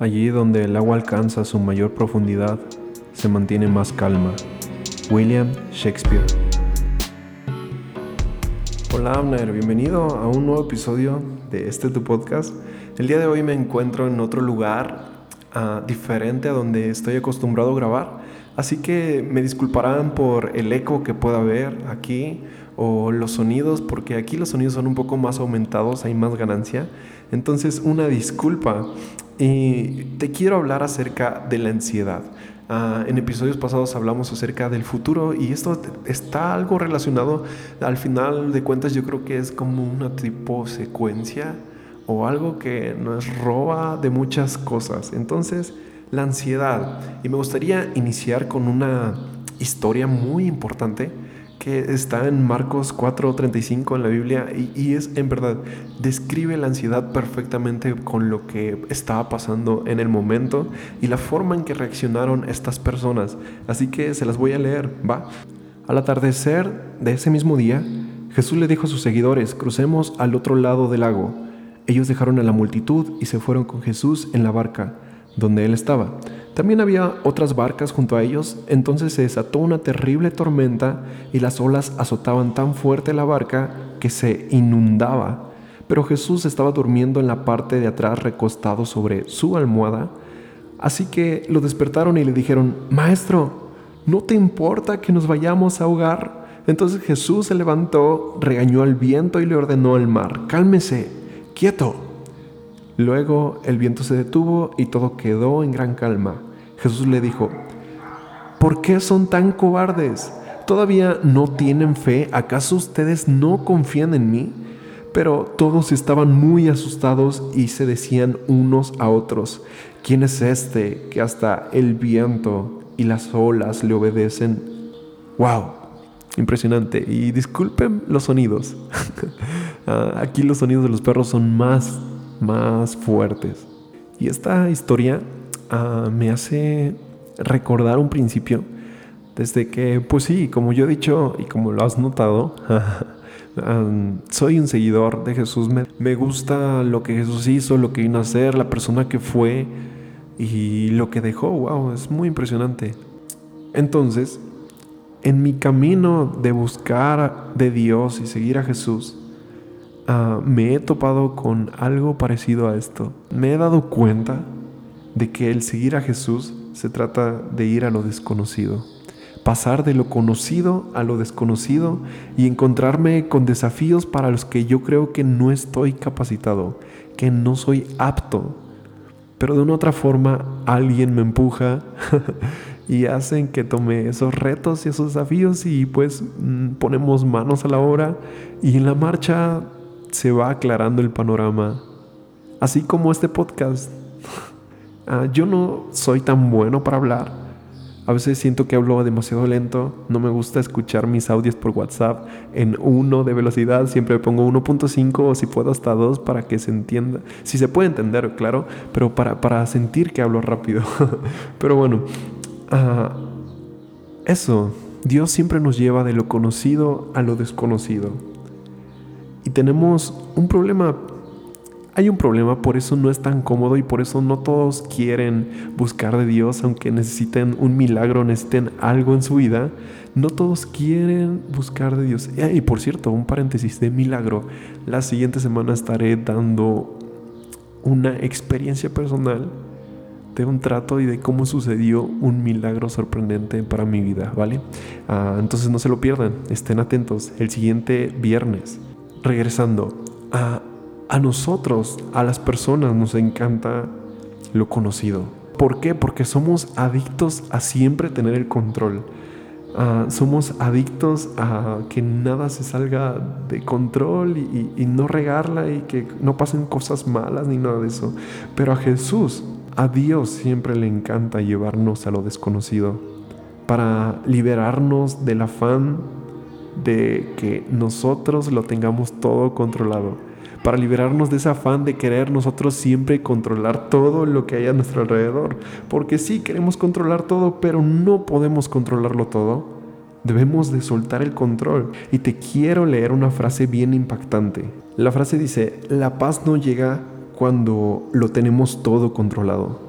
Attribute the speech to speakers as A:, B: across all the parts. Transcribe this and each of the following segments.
A: Allí donde el agua alcanza su mayor profundidad, se mantiene más calma. William Shakespeare. Hola Abner, bienvenido a un nuevo episodio de este tu podcast. El día de hoy me encuentro en otro lugar uh, diferente a donde estoy acostumbrado a grabar, así que me disculparán por el eco que pueda haber aquí o los sonidos, porque aquí los sonidos son un poco más aumentados, hay más ganancia. Entonces, una disculpa. Y te quiero hablar acerca de la ansiedad. Uh, en episodios pasados hablamos acerca del futuro y esto está algo relacionado. Al final de cuentas, yo creo que es como una tipo secuencia o algo que nos roba de muchas cosas. Entonces, la ansiedad. Y me gustaría iniciar con una historia muy importante que está en Marcos 4:35 en la Biblia y, es en verdad, describe la ansiedad perfectamente con lo que estaba pasando en el momento y la forma en que reaccionaron estas personas. Así que se las voy a leer, ¿va? Al atardecer de ese mismo día, Jesús le dijo a sus seguidores, crucemos al otro lado del lago. Ellos dejaron a la multitud y se fueron con Jesús en la barca, donde él estaba. También había otras barcas junto a ellos, entonces se desató una terrible tormenta y las olas azotaban tan fuerte la barca que se inundaba. Pero Jesús estaba durmiendo en la parte de atrás recostado sobre su almohada. Así que lo despertaron y le dijeron, Maestro, ¿no te importa que nos vayamos a ahogar? Entonces Jesús se levantó, regañó al viento y le ordenó al mar, cálmese, quieto. Luego el viento se detuvo y todo quedó en gran calma. Jesús le dijo, ¿por qué son tan cobardes? ¿Todavía no tienen fe? ¿Acaso ustedes no confían en mí? Pero todos estaban muy asustados y se decían unos a otros, ¿quién es este que hasta el viento y las olas le obedecen? ¡Wow! Impresionante. Y disculpen los sonidos. Ah, aquí los sonidos de los perros son más más fuertes. Y esta historia ah, me hace recordar un principio desde que, pues sí, como yo he dicho y como lo has notado, soy un seguidor de Jesús. Me, me, gusta lo que Jesús hizo, lo que vino a ser, la persona que fue y lo que dejó. Wow, es muy impresionante. Entonces, en mi camino de buscar de Dios y seguir a Jesús, Ah, me he topado con algo parecido a esto. Me he dado cuenta de que el seguir a Jesús se trata de ir a lo desconocido, pasar de lo conocido a lo desconocido y encontrarme con desafíos para los que yo creo que no estoy capacitado, que no soy apto. Pero de una otra forma alguien me empuja y hacen que tome esos retos y esos desafíos y pues mm, ponemos manos a la obra y en la marcha se va aclarando el panorama, así como este podcast. Ah, yo no soy tan bueno para hablar. A veces siento que hablo demasiado lento. No me gusta escuchar mis audios por WhatsApp en uno de velocidad. Siempre pongo 1.5 o si puedo hasta 2 para que se entienda. Si se puede entender, claro, pero para, para sentir que hablo rápido. pero bueno, ah, eso. Dios siempre nos lleva de lo conocido a lo desconocido. Y tenemos un problema. Hay un problema, por eso no es tan cómodo y por eso no todos quieren buscar de Dios, aunque necesiten un milagro, necesiten algo en su vida. No todos quieren buscar de Dios. Y por cierto, un paréntesis de milagro. La siguiente semana estaré dando una experiencia personal de un trato y de cómo sucedió un milagro sorprendente para mi vida, ¿vale? Ah, entonces no se lo pierdan, estén atentos. El siguiente viernes regresando, a, a nosotros, a las personas nos encanta lo conocido. ¿Por qué? Porque somos adictos a siempre tener el control. Ah, somos adictos a que nada se salga de control y, y, no regarla y que no pasen cosas malas ni nada de eso. Pero a Jesús, a Dios siempre le encanta llevarnos a lo desconocido para liberarnos del afán de que nosotros lo tengamos todo controlado, para liberarnos de ese afán de querer nosotros siempre controlar todo lo que hay a nuestro alrededor, porque sí queremos controlar todo, pero no podemos controlarlo todo. Debemos de soltar el control. Y te quiero leer una frase bien impactante. La frase dice, la paz no llega cuando lo tenemos todo controlado.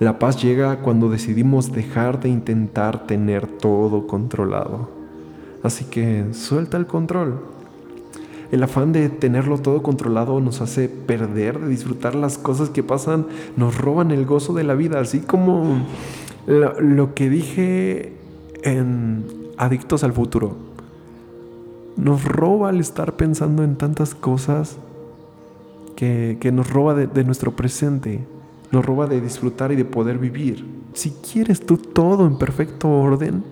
A: La paz llega cuando decidimos dejar de intentar tener todo controlado. Así que suelta el control. El afán de tenerlo todo controlado nos hace perder, de disfrutar las cosas que pasan, nos roban el gozo de la vida, así como lo, que dije en Adictos al Futuro. Nos roba el estar pensando en tantas cosas que, nos roba de nuestro presente, nos roba de disfrutar y de poder vivir. Si quieres tú todo en perfecto orden,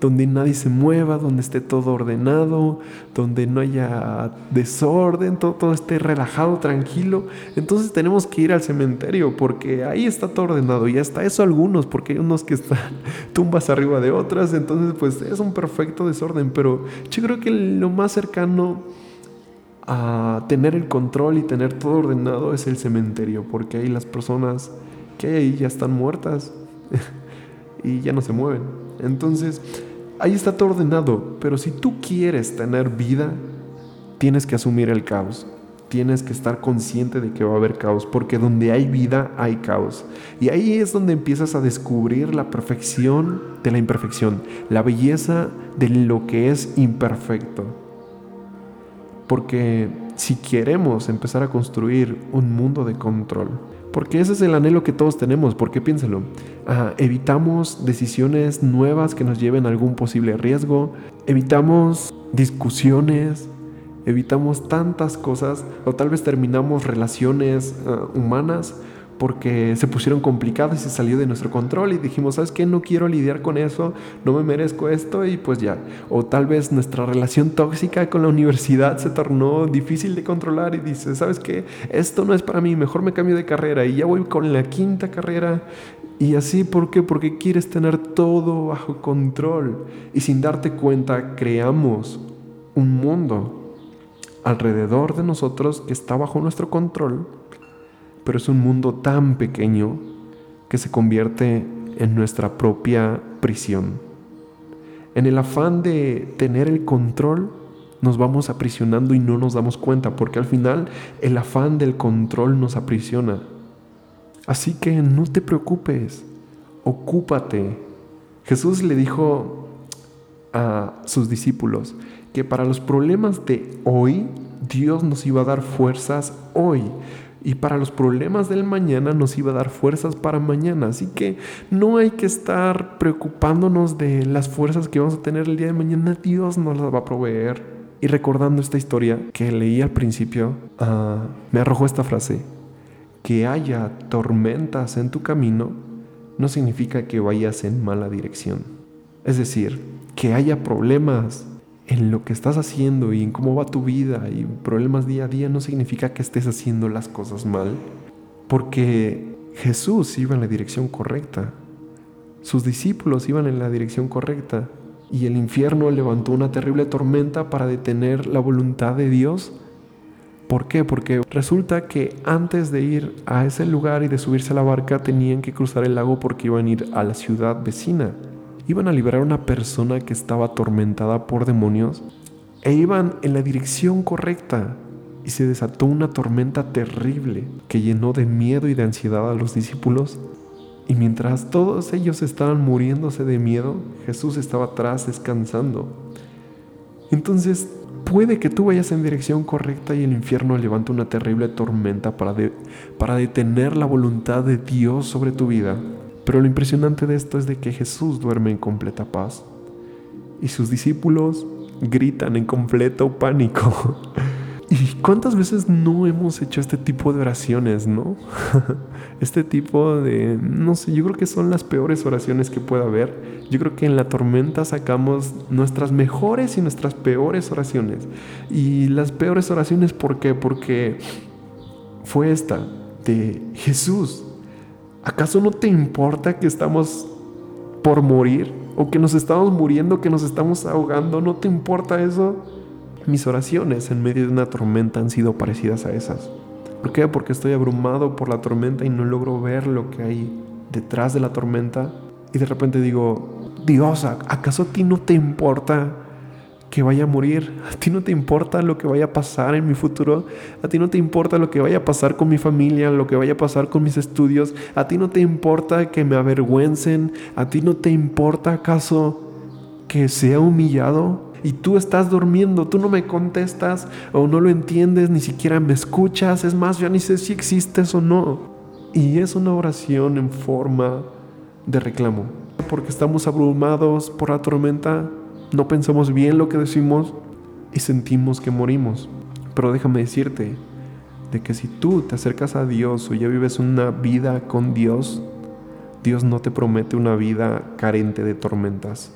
A: donde nadie se mueva, donde esté todo ordenado, donde no haya desorden, todo, todo esté relajado, tranquilo. Entonces tenemos que ir al cementerio porque ahí está todo ordenado y hasta eso algunos, porque hay unos que están tumbas arriba de otras, entonces pues es un perfecto desorden, pero yo creo que lo más cercano a tener el control y tener todo ordenado es el cementerio, porque ahí las personas que hay ahí ya están muertas y ya no se mueven. Entonces, ahí está todo ordenado, pero si tú quieres tener vida, tienes que asumir el caos. Tienes que estar consciente de que va a haber caos, porque donde hay vida hay caos. Y ahí es donde empiezas a descubrir la perfección de la imperfección, la belleza de lo que es imperfecto. Porque si queremos empezar a construir un mundo de control, porque ese es el anhelo que todos tenemos, porque piénselo, evitamos decisiones nuevas que nos lleven a algún posible riesgo, evitamos discusiones, evitamos tantas cosas, o tal vez terminamos relaciones ah, humanas porque se pusieron complicadas y se salió de nuestro control y dijimos, ¿sabes qué? No quiero lidiar con eso, no me merezco esto y pues ya. O tal vez nuestra relación tóxica con la universidad se tornó difícil de controlar y dices, ¿sabes qué? Esto no es para mí, mejor me cambio de carrera y ya voy con la quinta carrera. Y así, ¿por qué? Porque quieres tener todo bajo control y sin darte cuenta creamos un mundo alrededor de nosotros que está bajo nuestro control pero es un mundo tan pequeño que se convierte en nuestra propia prisión. En el afán de tener el control, nos vamos aprisionando y no nos damos cuenta, porque al final el afán del control nos aprisiona. Así que no te preocupes, ocúpate. Jesús le dijo a sus discípulos que para los problemas de hoy, Dios nos iba a dar fuerzas hoy y para los problemas del mañana nos iba a dar fuerzas para mañana. Así que no hay que estar preocupándonos de las fuerzas que vamos a tener el día de mañana. Dios nos las va a proveer. Y recordando esta historia que leí al principio, ah, me arrojó esta frase. Que haya tormentas en tu camino no significa que vayas en mala dirección. Es decir, que haya problemas en lo que estás haciendo y en cómo va tu vida y problemas día a día no significa que estés haciendo las cosas mal, porque Jesús iba en la dirección correcta, sus discípulos iban en la dirección correcta y el infierno levantó una terrible tormenta para detener la voluntad de Dios. ¿Por qué? Porque resulta que antes de ir a ese lugar y de subirse a la barca tenían que cruzar el lago porque iban a ir a la ciudad vecina iban a liberar a una persona que estaba atormentada por demonios e iban en la dirección correcta y se desató una tormenta terrible que llenó de miedo y de ansiedad a los discípulos. Y mientras todos ellos estaban muriéndose de miedo, Jesús estaba atrás descansando. Entonces, puede que tú vayas en dirección correcta y el infierno levante una terrible tormenta para, para detener la voluntad de Dios sobre tu vida. Pero lo impresionante de esto es de que Jesús duerme en completa paz y sus discípulos gritan en completo pánico. ¿Y cuántas veces no hemos hecho este tipo de oraciones, no? este tipo de, no sé, yo creo que son las peores oraciones que pueda haber. Yo creo que en la tormenta sacamos nuestras mejores y nuestras peores oraciones. Y las peores oraciones, ¿por qué? Porque fue esta, de Jesús, ¿Acaso no te importa que estamos por morir? ¿O que nos estamos muriendo, que nos estamos ahogando? ¿No te importa eso? Mis oraciones en medio de una tormenta han sido parecidas a esas. ¿Por qué? Porque estoy abrumado por la tormenta y no logro ver lo que hay detrás de la tormenta. Y de repente digo, Dios, ¿acaso a ti no te importa que vaya a morir. A ti no te importa lo que vaya a pasar en mi futuro. A ti no te importa lo que vaya a pasar con mi familia, lo que vaya a pasar con mis estudios. A ti no te importa que me avergüencen. A ti no te importa acaso que sea humillado. Y tú estás durmiendo, tú no me contestas o no lo entiendes, ni siquiera me escuchas. Es más, ya ni sé si existes o no. Y es una oración en forma de reclamo. Porque estamos abrumados por la tormenta, no pensamos bien lo que decimos y sentimos que morimos. Pero déjame decirte de que si tú te acercas a Dios o ya vives una vida con Dios, Dios no te promete una vida carente de tormentas.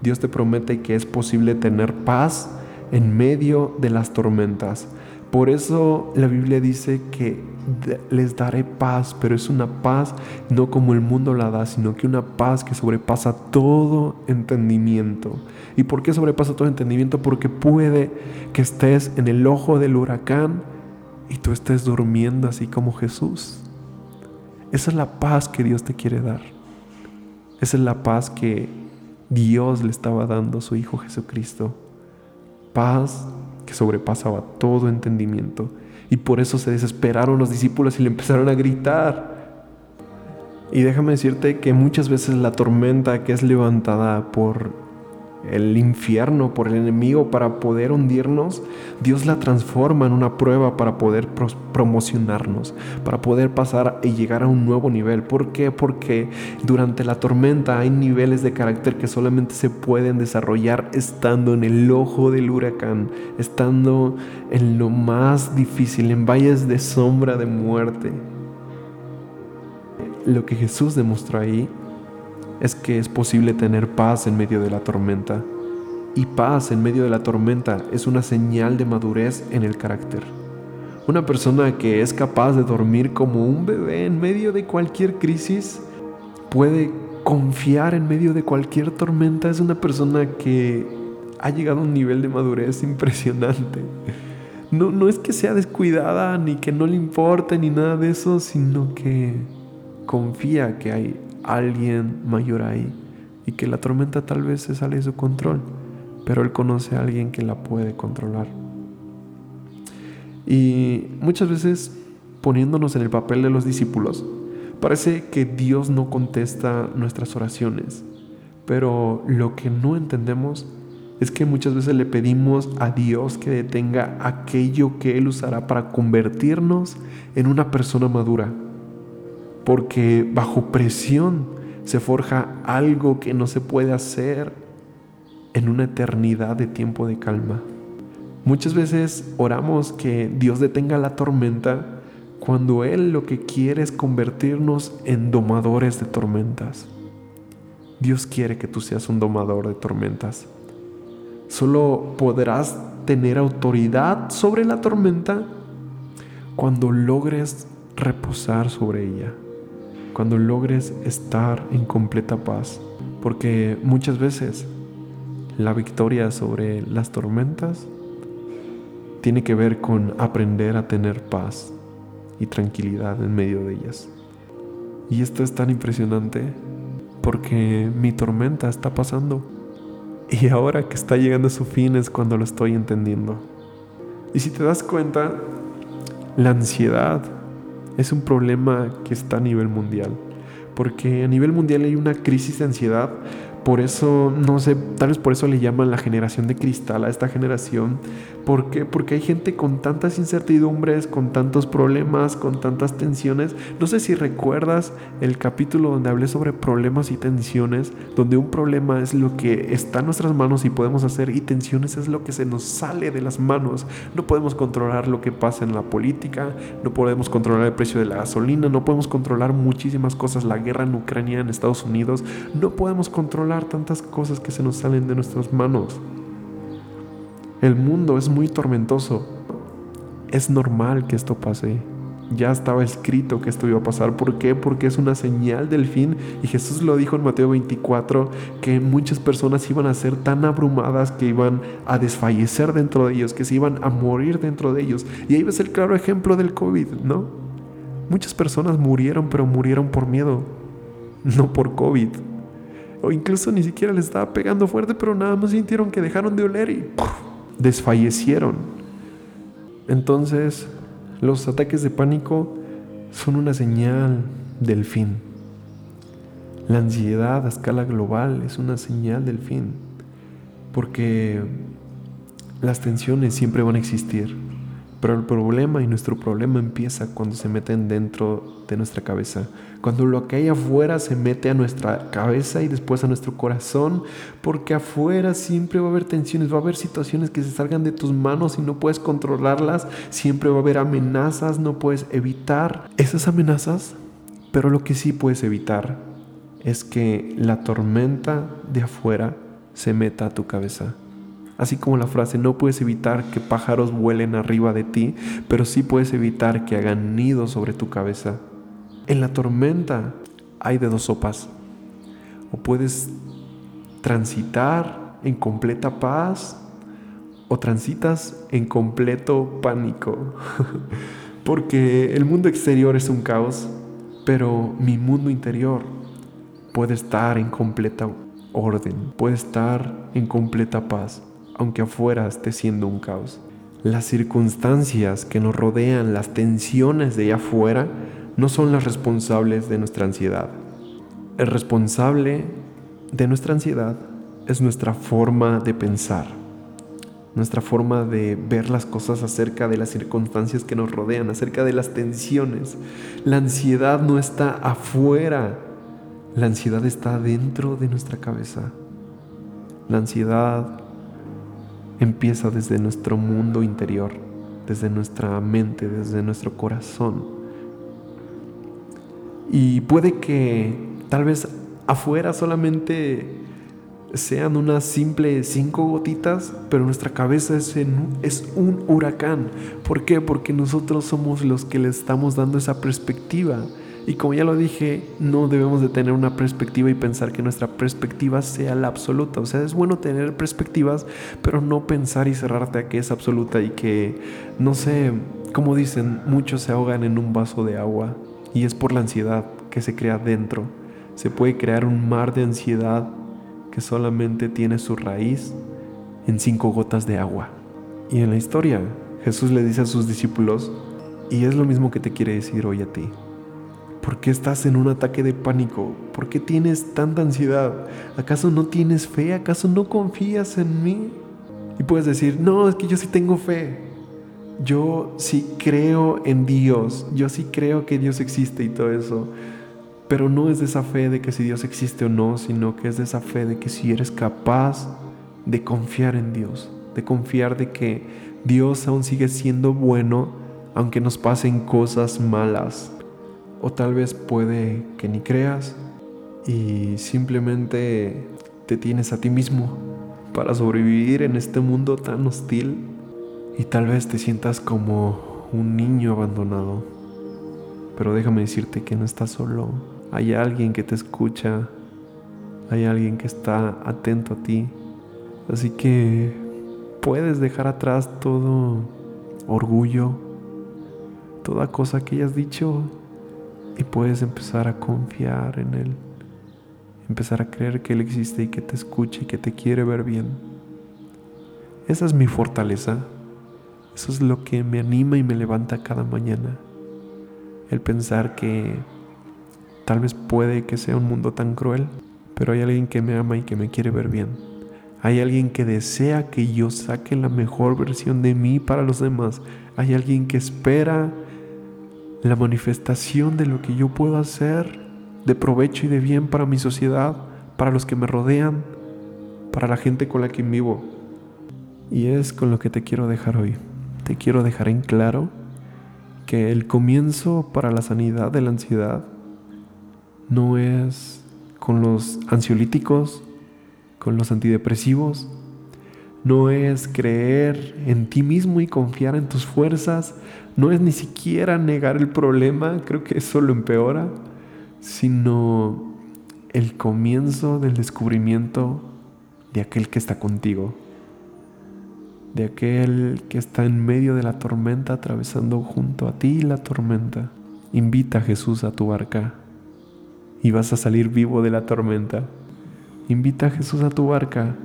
A: Dios te promete que es posible tener paz en medio de las tormentas. Por eso la Biblia dice que les daré paz, pero es una paz no como el mundo la da, sino que una paz que sobrepasa todo entendimiento. ¿Y por qué sobrepasa todo entendimiento? Porque puede que estés en el ojo del huracán y tú estés durmiendo así como Jesús. Esa es la paz que Dios te quiere dar. Esa es la paz que Dios le estaba dando a su Hijo Jesucristo. Paz que sobrepasaba todo entendimiento. Y por eso se desesperaron los discípulos y le empezaron a gritar. Y déjame decirte que muchas veces la tormenta que es levantada por el infierno, por el enemigo, para poder hundirnos, Dios la transforma en una prueba para poder promocionarnos, para poder pasar y llegar a un nuevo nivel. ¿Por qué? Porque durante la tormenta hay niveles de carácter que solamente se pueden desarrollar estando en el ojo del huracán, estando en lo más difícil, en valles de sombra de muerte. Lo que Jesús demostró ahí es que es posible tener paz en medio de la tormenta. Y paz en medio de la tormenta es una señal de madurez en el carácter. Una persona que es capaz de dormir como un bebé en medio de cualquier crisis puede confiar en medio de cualquier tormenta. Es una persona que ha llegado a un nivel de madurez impresionante. No, no es que sea descuidada ni que no le importe ni nada de eso, sino que confía que hay alguien mayor ahí y que la tormenta tal vez se sale de su control, pero él conoce a alguien que la puede controlar. Y muchas veces poniéndonos en el papel de los discípulos, parece que Dios no contesta nuestras oraciones, pero lo que no entendemos es que muchas veces le pedimos a Dios que detenga aquello que Él usará para convertirnos en una persona madura porque bajo presión se forja algo que no se puede hacer en una eternidad de tiempo de calma. Muchas veces oramos que Dios detenga la tormenta cuando Él lo que quiere es convertirnos en domadores de tormentas. Dios quiere que tú seas un domador de tormentas. Solo podrás tener autoridad sobre la tormenta cuando logres reposar sobre ella cuando logres estar en completa paz. Porque muchas veces la victoria sobre las tormentas tiene que ver con aprender a tener paz y tranquilidad en medio de ellas. Y esto es tan impresionante porque mi tormenta está pasando. Y ahora que está llegando a su fin es cuando lo estoy entendiendo. Y si te das cuenta, la ansiedad es un problema que está a nivel mundial. Porque a nivel mundial hay una crisis de ansiedad por eso, no sé, tal vez por eso le llaman la generación de cristal a esta generación. ¿Por qué? Porque hay gente con tantas incertidumbres, con tantos problemas, con tantas tensiones. No sé si recuerdas el capítulo donde hablé sobre problemas y tensiones, donde un problema es lo que está en nuestras manos y podemos hacer y tensiones es lo que se nos sale de las manos. No podemos controlar lo que pasa en la política, no podemos controlar el precio de la gasolina, no podemos controlar muchísimas cosas, la guerra en Ucrania, en Estados Unidos, no podemos controlar tantas cosas que se nos salen de nuestras manos. El mundo es muy tormentoso. Es normal que esto pase. Ya estaba escrito que esto iba a pasar. ¿Por qué? Porque es una señal del fin. Y Jesús lo dijo en Mateo 24, que muchas personas iban a ser tan abrumadas que iban a desfallecer dentro de ellos, que se iban a morir dentro de ellos. Y ahí ves el claro ejemplo del COVID, ¿no? Muchas personas murieron, pero murieron por miedo, no por COVID. O incluso ni siquiera les estaba pegando fuerte, pero nada más sintieron que dejaron de oler y desfallecieron. Entonces, los ataques de pánico son una señal del fin. La ansiedad a escala global es una señal del fin, porque las tensiones siempre van a existir, pero el problema y nuestro problema empieza cuando se meten dentro de nuestra cabeza, cuando lo que hay afuera se mete a nuestra cabeza y después a nuestro corazón, porque afuera siempre va a haber tensiones, va a haber situaciones que se salgan de tus manos y no puedes controlarlas, siempre va a haber amenazas, no puedes evitar esas amenazas, pero lo que sí puedes evitar es que la tormenta de afuera se meta a tu cabeza. Así como la frase, no puedes evitar que pájaros vuelen arriba de ti, pero sí puedes evitar que hagan nido sobre tu cabeza. En la tormenta hay de dos sopas. O puedes transitar en completa paz o transitas en completo pánico. Porque el mundo exterior es un caos, pero mi mundo interior puede estar en completa orden, puede estar en completa paz aunque afuera esté siendo un caos. Las circunstancias que nos rodean, las tensiones de allá afuera, no son las responsables de nuestra ansiedad. El responsable de nuestra ansiedad es nuestra forma de pensar, nuestra forma de ver las cosas acerca de las circunstancias que nos rodean, acerca de las tensiones. La ansiedad no está afuera, la ansiedad está dentro de nuestra cabeza. La ansiedad empieza desde nuestro mundo interior, desde nuestra mente, desde nuestro corazón. Y puede que tal vez afuera solamente sean unas simples cinco gotitas, pero nuestra cabeza es, es un huracán. ¿Por qué? Porque nosotros somos los que le estamos dando esa perspectiva y como ya lo dije, no debemos de tener una perspectiva y pensar que nuestra perspectiva sea la absoluta. O sea, es bueno tener perspectivas, pero no pensar y cerrarte a que es absoluta y que, no sé, como dicen, muchos se ahogan en un vaso de agua y es por la ansiedad que se crea dentro. Se puede crear un mar de ansiedad que solamente tiene su raíz en cinco gotas de agua. Y en la historia, Jesús le dice a sus discípulos, y es lo mismo que te quiere decir hoy a ti. ¿Por qué estás en un ataque de pánico? ¿Por qué tienes tanta ansiedad? ¿Acaso no tienes fe? ¿Acaso no confías en mí? Y puedes decir, no, es que yo sí tengo fe. Yo sí creo en Dios. Yo sí creo que Dios existe y todo eso. Pero no es de esa fe de que si Dios existe o no, sino que es de esa fe de que si eres capaz de confiar en Dios, de confiar de que Dios aún sigue siendo bueno aunque nos pasen cosas malas, o tal vez puede que ni creas y simplemente te tienes a ti mismo para sobrevivir en este mundo tan hostil y tal vez te sientas como un niño abandonado. Pero déjame decirte que no estás solo. Hay alguien que te escucha. Hay alguien que está atento a ti. Así que puedes dejar atrás todo orgullo, toda cosa que hayas dicho y puedes empezar a confiar en Él, empezar a creer que Él existe y que te escucha y que te quiere ver bien. Esa es mi fortaleza, eso es lo que me anima y me levanta cada mañana, el pensar que tal vez puede que sea un mundo tan cruel, pero hay alguien que me ama y que me quiere ver bien. Hay alguien que desea que yo saque la mejor versión de mí para los demás. Hay alguien que espera la manifestación de lo que yo puedo hacer de provecho y de bien para mi sociedad, para los que me rodean, para la gente con la que vivo. Y es con lo que te quiero dejar hoy. Te quiero dejar en claro que el comienzo para la sanidad de la ansiedad no es con los ansiolíticos, con los antidepresivos, no es creer en ti mismo y confiar en tus fuerzas, no es ni siquiera negar el problema, creo que eso lo empeora, sino el comienzo del descubrimiento de aquel que está contigo, de aquel que está en medio de la tormenta atravesando junto a ti la tormenta. Invita a Jesús a tu barca y vas a salir vivo de la tormenta. Invita a Jesús a tu barca,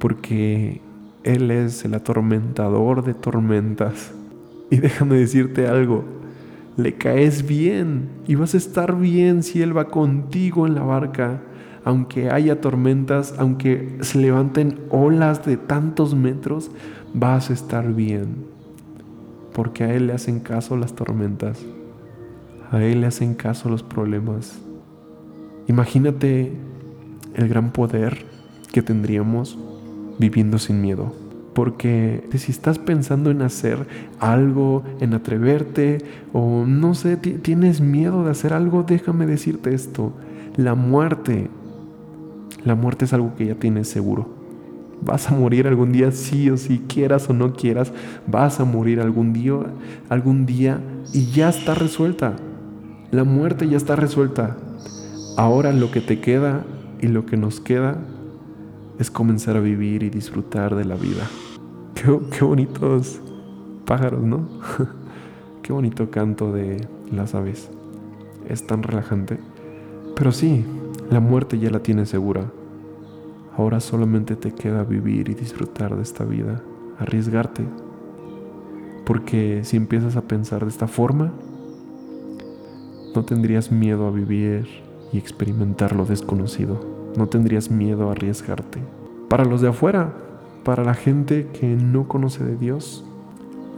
A: porque Él es el atormentador de tormentas. Y déjame decirte algo, le caes bien y vas a estar bien si Él va contigo en la barca, aunque haya tormentas, aunque se levanten olas de tantos metros, vas a estar bien, porque a Él le hacen caso las tormentas, a Él le hacen caso los problemas. Imagínate el gran poder que tendríamos viviendo sin miedo. Porque si estás pensando en hacer algo, en atreverte, o no sé, tienes miedo de hacer algo, déjame decirte esto. La muerte, la muerte es algo que ya tienes seguro. Vas a morir algún día, sí o sí, quieras o no quieras, vas a morir algún día, algún día y ya está resuelta. La muerte ya está resuelta. Ahora lo que te queda y lo que nos queda es comenzar a vivir y disfrutar de la vida. Qué, bonitos pájaros, ¿no? qué bonito canto de las aves. Es tan relajante. Pero sí, la muerte ya la tienes segura. Ahora solamente te queda vivir y disfrutar de esta vida, arriesgarte. Porque si empiezas a pensar de esta forma, no tendrías miedo a vivir y experimentar lo desconocido. No tendrías miedo a arriesgarte. Para los de afuera, para la gente que no conoce de Dios,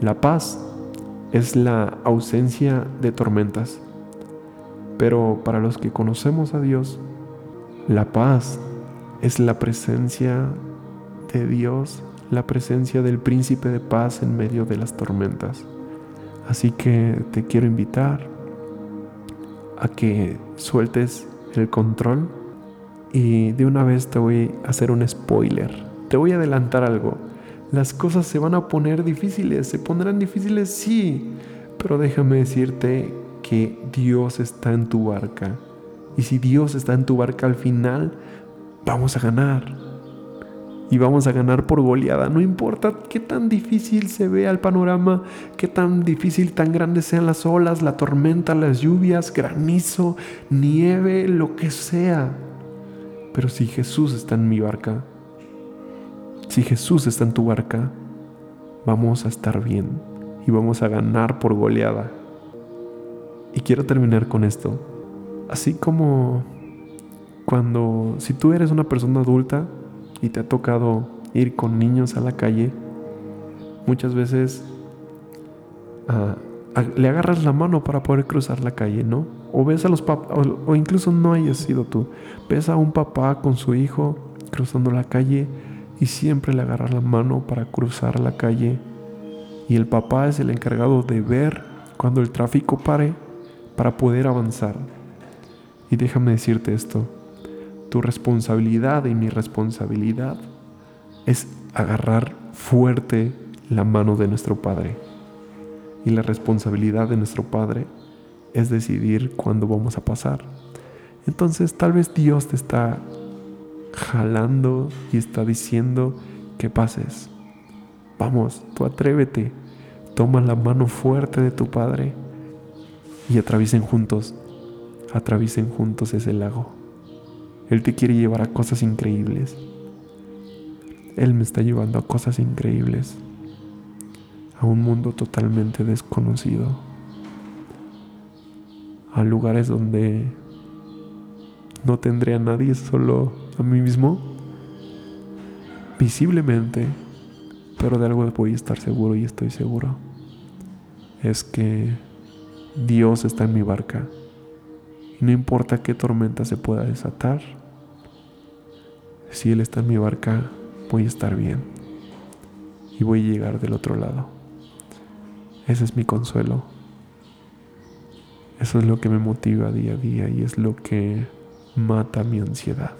A: la paz es la ausencia de tormentas. Pero para los que conocemos a Dios, la paz es la presencia de Dios, la presencia del príncipe de paz en medio de las tormentas. Así que te quiero invitar a que sueltes el control y de una vez te voy a hacer un spoiler. Te voy a adelantar algo. Las cosas se van a poner difíciles, se pondrán difíciles, sí, pero déjame decirte que Dios está en tu barca. Y si Dios está en tu barca al final, vamos a ganar. Y vamos a ganar por goleada. No importa qué tan difícil se vea el panorama, qué tan difícil, tan grandes sean las olas, la tormenta, las lluvias, granizo, nieve, lo que sea. Pero si Jesús está en mi barca, si Jesús está en tu barca, vamos a estar bien y vamos a ganar por goleada. Y quiero terminar con esto. Así como cuando, si tú eres una persona adulta y te ha tocado ir con niños a la calle, muchas veces ah, le agarras la mano para poder cruzar la calle, ¿no? O ves a los o, incluso no hayas sido tú, ves a un papá con su hijo cruzando la calle y siempre le agarras la mano para cruzar la calle. Y el papá es el encargado de ver cuando el tráfico pare para poder avanzar. Y déjame decirte esto, tu responsabilidad y mi responsabilidad es agarrar fuerte la mano de nuestro Padre. Y la responsabilidad de nuestro Padre es decidir cuándo vamos a pasar. Entonces tal vez Dios te está jalando y está diciendo que pases. Vamos, tú atrévete, toma la mano fuerte de tu Padre y atraviesen juntos, atraviesen juntos ese lago. Él te quiere llevar a cosas increíbles. Él me está llevando a cosas increíbles, a un mundo totalmente desconocido, a lugares donde no tendré a nadie, solo a mí mismo, visiblemente, pero de algo voy a estar seguro y estoy seguro. Es que Dios está en mi barca y no importa qué tormenta se pueda desatar, si Él está en mi barca, voy a estar bien y voy a llegar del otro lado. Ese es mi consuelo. Eso es lo que me motiva día a día y es lo que mata mi ansiedad.